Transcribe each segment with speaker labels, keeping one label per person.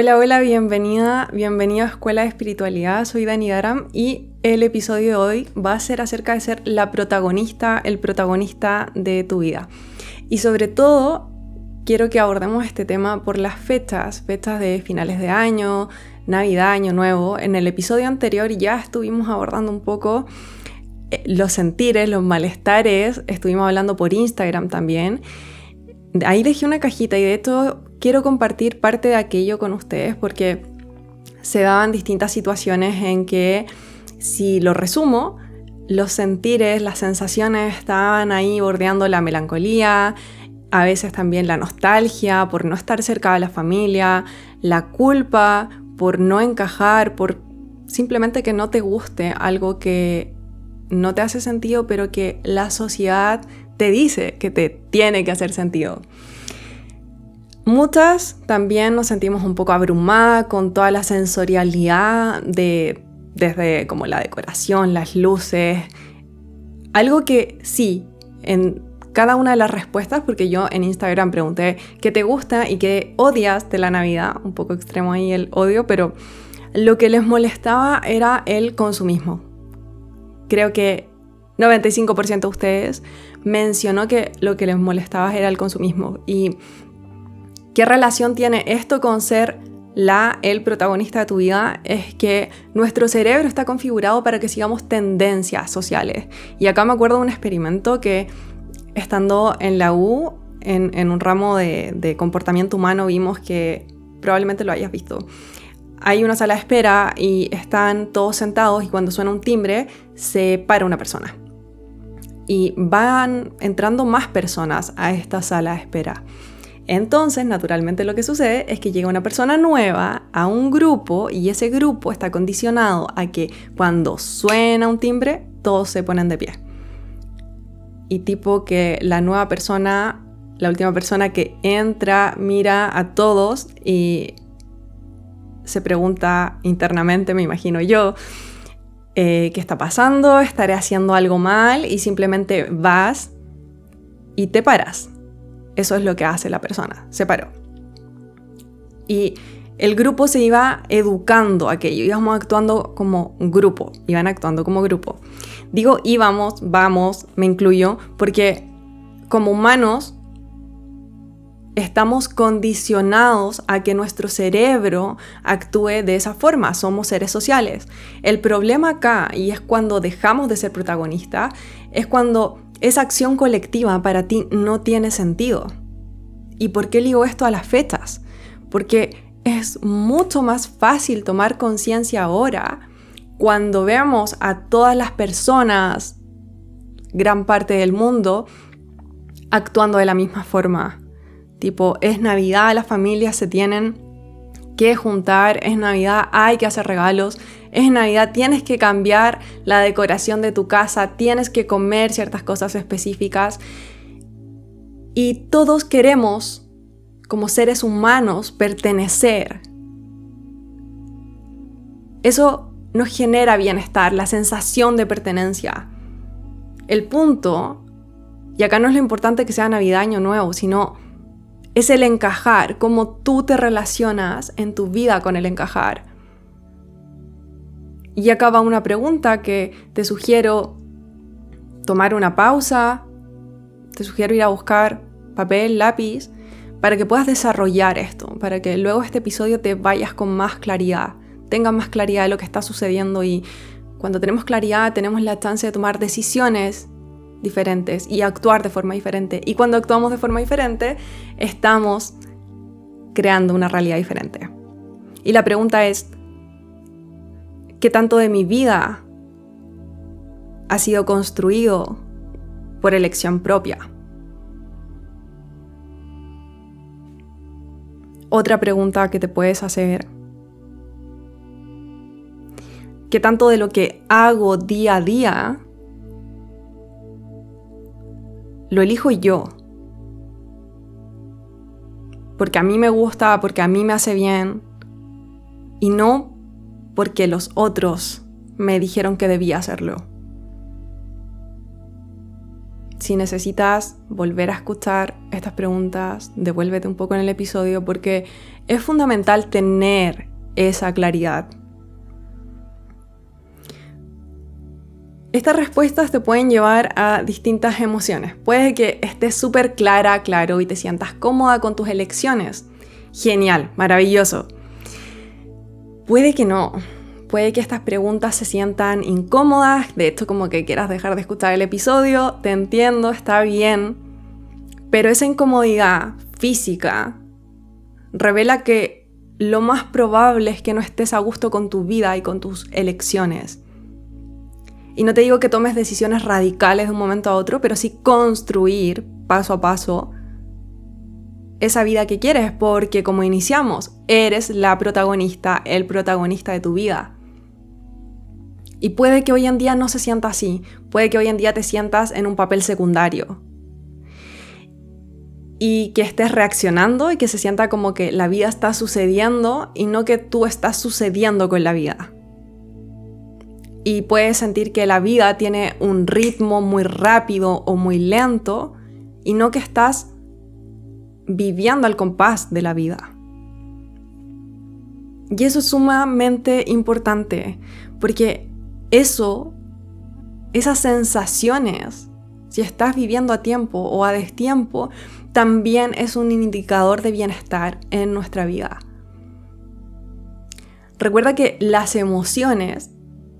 Speaker 1: Hola, hola, bienvenida, bienvenida a Escuela de Espiritualidad. Soy Dani Daram y el episodio de hoy va a ser acerca de ser la protagonista, el protagonista de tu vida. Y sobre todo, quiero que abordemos este tema por las fechas, fechas de finales de año, Navidad, Año Nuevo. En el episodio anterior ya estuvimos abordando un poco eh, los sentires, los malestares, estuvimos hablando por Instagram también. Ahí dejé una cajita y de hecho quiero compartir parte de aquello con ustedes porque se daban distintas situaciones en que, si lo resumo, los sentires, las sensaciones estaban ahí bordeando la melancolía, a veces también la nostalgia por no estar cerca de la familia, la culpa por no encajar, por simplemente que no te guste algo que no te hace sentido, pero que la sociedad te dice que te tiene que hacer sentido. Muchas también nos sentimos un poco abrumadas con toda la sensorialidad de desde como la decoración, las luces. Algo que sí, en cada una de las respuestas, porque yo en Instagram pregunté qué te gusta y qué odias de la Navidad, un poco extremo ahí el odio, pero lo que les molestaba era el consumismo. Creo que 95% de ustedes mencionó que lo que les molestaba era el consumismo y ¿Qué relación tiene esto con ser la, el protagonista de tu vida? Es que nuestro cerebro está configurado para que sigamos tendencias sociales. Y acá me acuerdo de un experimento que estando en la U, en, un ramo de, de comportamiento humano, vimos que probablemente lo hayas visto. Hay una sala de espera y están todos sentados y cuando suena un timbre se para una persona. Y van entrando más personas a esta sala de espera. Entonces, naturalmente lo que sucede es que llega una persona nueva a un grupo y ese grupo está condicionado a que cuando suena un timbre, todos se ponen de pie. Y tipo que la nueva persona, la última persona que entra, mira a todos y se pregunta internamente, me imagino yo, eh, ¿qué está pasando? ¿Estaré haciendo algo mal? Y simplemente vas y te paras eso es lo que hace la persona, se paró. Y el grupo se iba educando aquello, íbamos actuando como grupo, iban actuando como grupo. Digo íbamos, vamos, me incluyo, porque como humanos estamos condicionados a que nuestro cerebro actúe de esa forma, somos seres sociales. El problema acá, y es cuando dejamos de ser protagonista, es cuando esa acción colectiva para ti no tiene sentido. ¿Y por qué digo esto a las fechas? Porque es mucho más fácil tomar conciencia ahora cuando vemos a todas las personas, gran parte del mundo, actuando de la misma forma. Tipo, es Navidad, las familias se tienen que juntar, es Navidad, hay que hacer regalos, es Navidad, tienes que cambiar la decoración de tu casa, tienes que comer ciertas cosas específicas. Y todos queremos, como seres humanos, pertenecer. Eso nos genera bienestar, la sensación de pertenencia. El punto, y acá no es lo importante que sea Navidad, Año Nuevo, sino es el encajar, cómo tú te relacionas en tu vida con el encajar. Y acá va una pregunta que te sugiero tomar una pausa, te sugiero ir a buscar papel, lápiz, para que puedas desarrollar esto, para que luego este episodio te vayas con más claridad, tengas más claridad de lo que está sucediendo y cuando tenemos claridad tenemos la chance de tomar decisiones diferentes y actuar de forma diferente. Y cuando actuamos de forma diferente, estamos creando una realidad diferente. Y la pregunta es, ¿Qué tanto de mi vida ha sido construido por elección propia? Otra pregunta que te puedes hacer. ¿Qué tanto de lo que hago día a día lo elijo yo? Porque a mí me gusta, porque a mí me hace bien y no porque los otros me dijeron que debía hacerlo. si necesitas volver a escuchar estas preguntas, devuélvete un poco en el episodio porque es fundamental tener esa claridad. Estas respuestas te pueden llevar a distintas emociones. Puede que estés súper clara, claro, y te sientas cómoda con tus elecciones. Genial, maravilloso. Puede que no. Puede que estas preguntas se sientan incómodas, de hecho como que quieras dejar de escuchar el episodio, te entiendo, está bien, pero esa incomodidad física revela que lo más probable es que no estés a gusto con tu vida y con tus elecciones. Y no te digo que tomes decisiones radicales de un momento a otro, pero sí construir paso a paso esa vida que quieres, porque como iniciamos, eres la protagonista, el protagonista de tu vida. Y puede que hoy en día no se sienta así, puede que hoy en día te sientas en un papel secundario. Y que estés reaccionando y que se sienta como que la vida está sucediendo y no que tú estás sucediendo con la vida. Y puedes sentir que la vida tiene un ritmo muy rápido o muy lento y no que estás viviendo al compás de la vida. Y eso es sumamente importante porque eso, esas sensaciones, si estás viviendo a tiempo o a destiempo, también es un indicador de bienestar en nuestra vida. Recuerda que las emociones,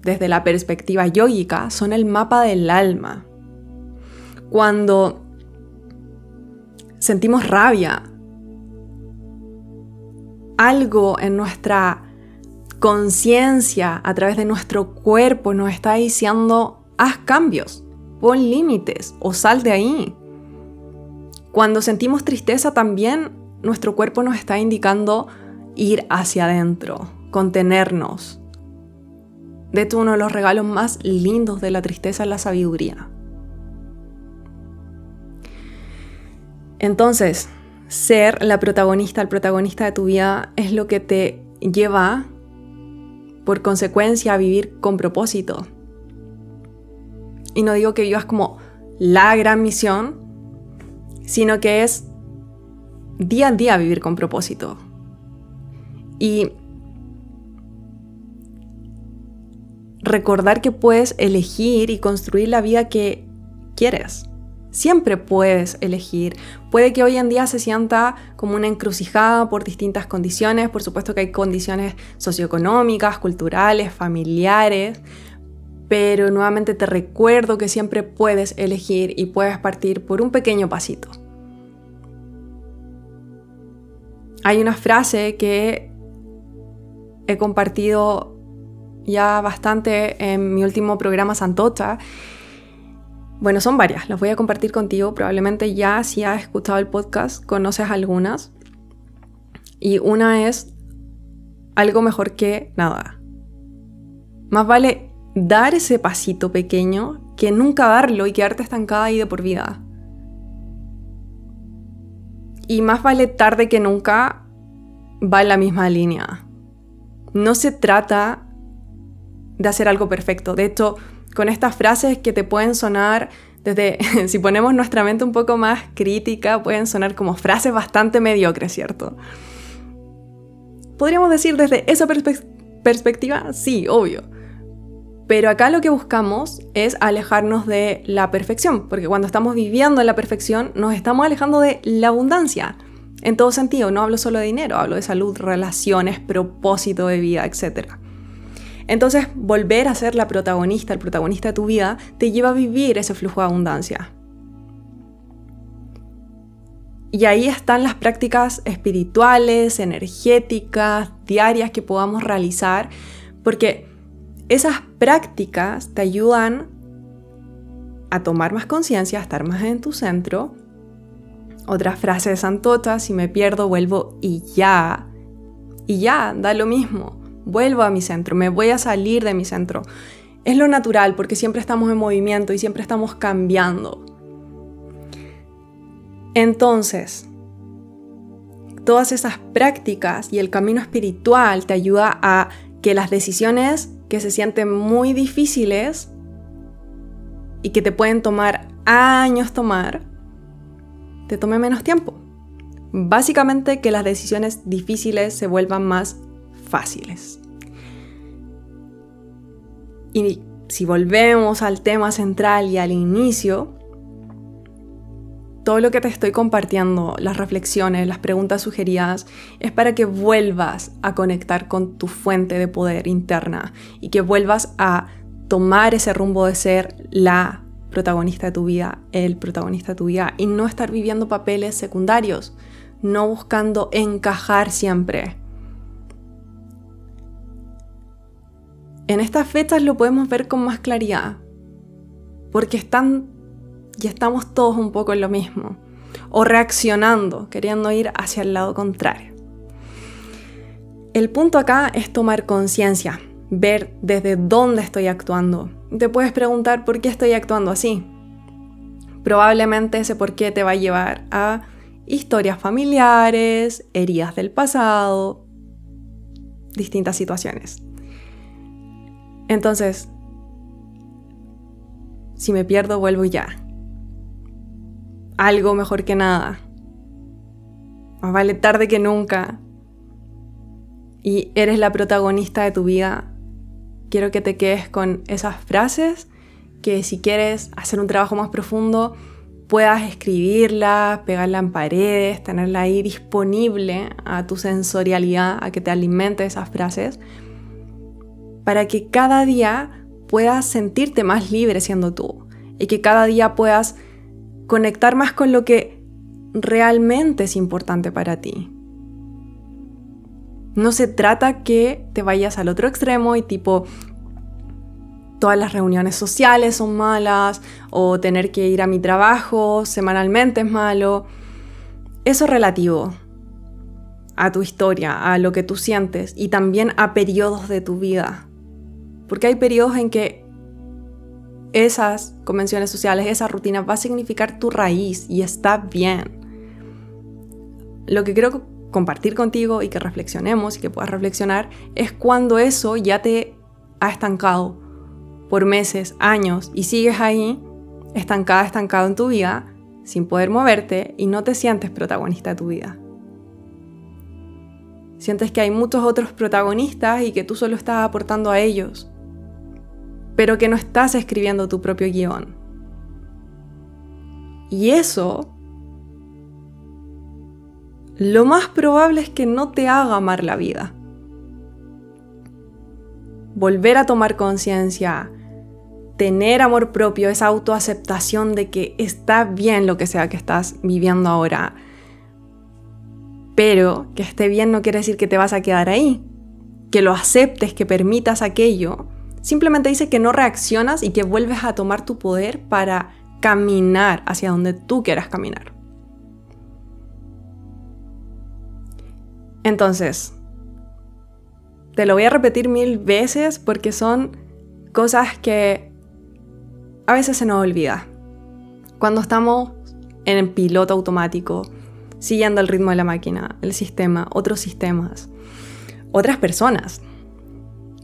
Speaker 1: desde la perspectiva yógica, son el mapa del alma. Cuando sentimos rabia, algo en nuestra conciencia, a través de nuestro cuerpo, nos está diciendo, haz cambios, pon límites o sal de ahí. Cuando sentimos tristeza también, nuestro cuerpo nos está indicando ir hacia adentro, contenernos. De hecho, uno de los regalos más lindos de la tristeza es la sabiduría. Entonces, ser la protagonista, el protagonista de tu vida es lo que te lleva por consecuencia a vivir con propósito. Y no digo que vivas como la gran misión, sino que es día a día vivir con propósito. Y recordar que puedes elegir y construir la vida que quieres. Siempre puedes elegir. Puede que hoy en día se sienta como una encrucijada por distintas condiciones. Por supuesto que hay condiciones socioeconómicas, culturales, familiares. Pero nuevamente te recuerdo que siempre puedes elegir y puedes partir por un pequeño pasito. Hay una frase que he compartido ya bastante en mi último programa Santocha bueno, son varias, las voy a compartir contigo. Probablemente ya si has escuchado el podcast conoces algunas. Y una es algo mejor que nada. Más vale dar ese pasito pequeño que nunca darlo y quedarte estancada ahí de por vida. Y más vale tarde que nunca va en la misma línea. No se trata de hacer algo perfecto. De hecho, con estas frases que te pueden sonar desde, si ponemos nuestra mente un poco más crítica, pueden sonar como frases bastante mediocres, ¿cierto? Podríamos decir desde esa perspectiva, sí, obvio. Pero acá lo que buscamos es alejarnos de la perfección, porque cuando estamos viviendo en la perfección nos estamos alejando de la abundancia. En todo sentido, no hablo solo de dinero, hablo de salud, relaciones, propósito de vida, etc. Entonces, volver a ser la protagonista, el protagonista de tu vida, te lleva a vivir ese flujo de abundancia. Y ahí están las prácticas espirituales, energéticas, diarias que podamos realizar, porque esas prácticas te ayudan a tomar más conciencia, a estar más en tu centro. Otra frase de Santota, si me pierdo, vuelvo y ya. Y ya, da lo mismo vuelvo a mi centro, me voy a salir de mi centro. Es lo natural porque siempre estamos en movimiento y siempre estamos cambiando. Entonces, todas esas prácticas y el camino espiritual te ayuda a que las decisiones que se sienten muy difíciles y que te pueden tomar años tomar, te tome menos tiempo. Básicamente que las decisiones difíciles se vuelvan más fáciles. Y si volvemos al tema central y al inicio, todo lo que te estoy compartiendo, las reflexiones, las preguntas sugeridas, es para que vuelvas a conectar con tu fuente de poder interna y que vuelvas a tomar ese rumbo de ser la protagonista de tu vida, el protagonista de tu vida y no estar viviendo papeles secundarios, no buscando encajar siempre. En estas fechas lo podemos ver con más claridad, porque están y estamos todos un poco en lo mismo, o reaccionando, queriendo ir hacia el lado contrario. El punto acá es tomar conciencia, ver desde dónde estoy actuando. Te puedes preguntar por qué estoy actuando así. Probablemente ese por qué te va a llevar a historias familiares, heridas del pasado, distintas situaciones. Entonces, si me pierdo, vuelvo ya. Algo mejor que nada. Más vale tarde que nunca. Y eres la protagonista de tu vida. Quiero que te quedes con esas frases, que si quieres hacer un trabajo más profundo, puedas escribirla, pegarla en paredes, tenerla ahí disponible a tu sensorialidad, a que te alimente esas frases para que cada día puedas sentirte más libre siendo tú y que cada día puedas conectar más con lo que realmente es importante para ti. No se trata que te vayas al otro extremo y tipo todas las reuniones sociales son malas o tener que ir a mi trabajo semanalmente es malo. Eso es relativo a tu historia, a lo que tú sientes y también a periodos de tu vida. Porque hay periodos en que esas convenciones sociales, esa rutina va a significar tu raíz y está bien. Lo que quiero compartir contigo y que reflexionemos y que puedas reflexionar es cuando eso ya te ha estancado por meses, años y sigues ahí estancada, estancado en tu vida sin poder moverte y no te sientes protagonista de tu vida. Sientes que hay muchos otros protagonistas y que tú solo estás aportando a ellos pero que no estás escribiendo tu propio guion. Y eso, lo más probable es que no te haga amar la vida. Volver a tomar conciencia, tener amor propio, esa autoaceptación de que está bien lo que sea que estás viviendo ahora. Pero que esté bien no quiere decir que te vas a quedar ahí. Que lo aceptes, que permitas aquello Simplemente dice que no reaccionas y que vuelves a tomar tu poder para caminar hacia donde tú quieras caminar. Entonces, te lo voy a repetir mil veces porque son cosas que a veces se nos olvida. Cuando estamos en piloto automático, siguiendo el ritmo de la máquina, el sistema, otros sistemas, otras personas.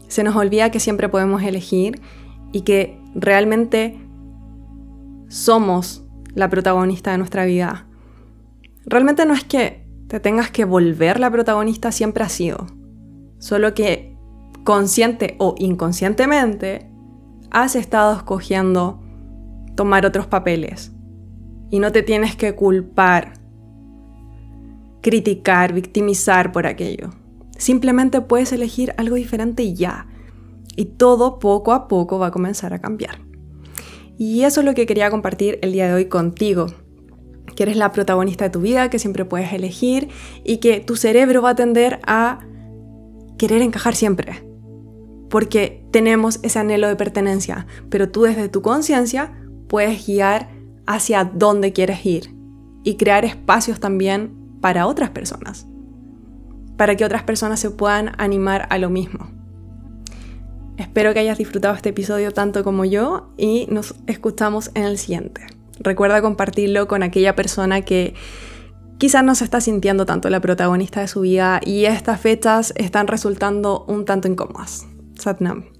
Speaker 1: Se nos olvida que siempre podemos elegir y que realmente somos la protagonista de nuestra vida. Realmente no es que te tengas que volver la protagonista, siempre ha sido. Solo que consciente o inconscientemente has estado escogiendo tomar otros papeles. Y no te tienes que culpar, criticar, victimizar por aquello. Simplemente puedes elegir algo diferente ya. Y todo poco a poco va a comenzar a cambiar. Y eso es lo que quería compartir el día de hoy contigo. Que eres la protagonista de tu vida, que siempre puedes elegir y que tu cerebro va a tender a querer encajar siempre. Porque tenemos ese anhelo de pertenencia, pero tú desde tu conciencia puedes guiar hacia dónde quieres ir y crear espacios también para otras personas para que otras personas se puedan animar a lo mismo. Espero que hayas disfrutado este episodio tanto como yo y nos escuchamos en el siguiente. Recuerda compartirlo con aquella persona que quizás no se está sintiendo tanto la protagonista de su vida y estas fechas están resultando un tanto incómodas. Satnam.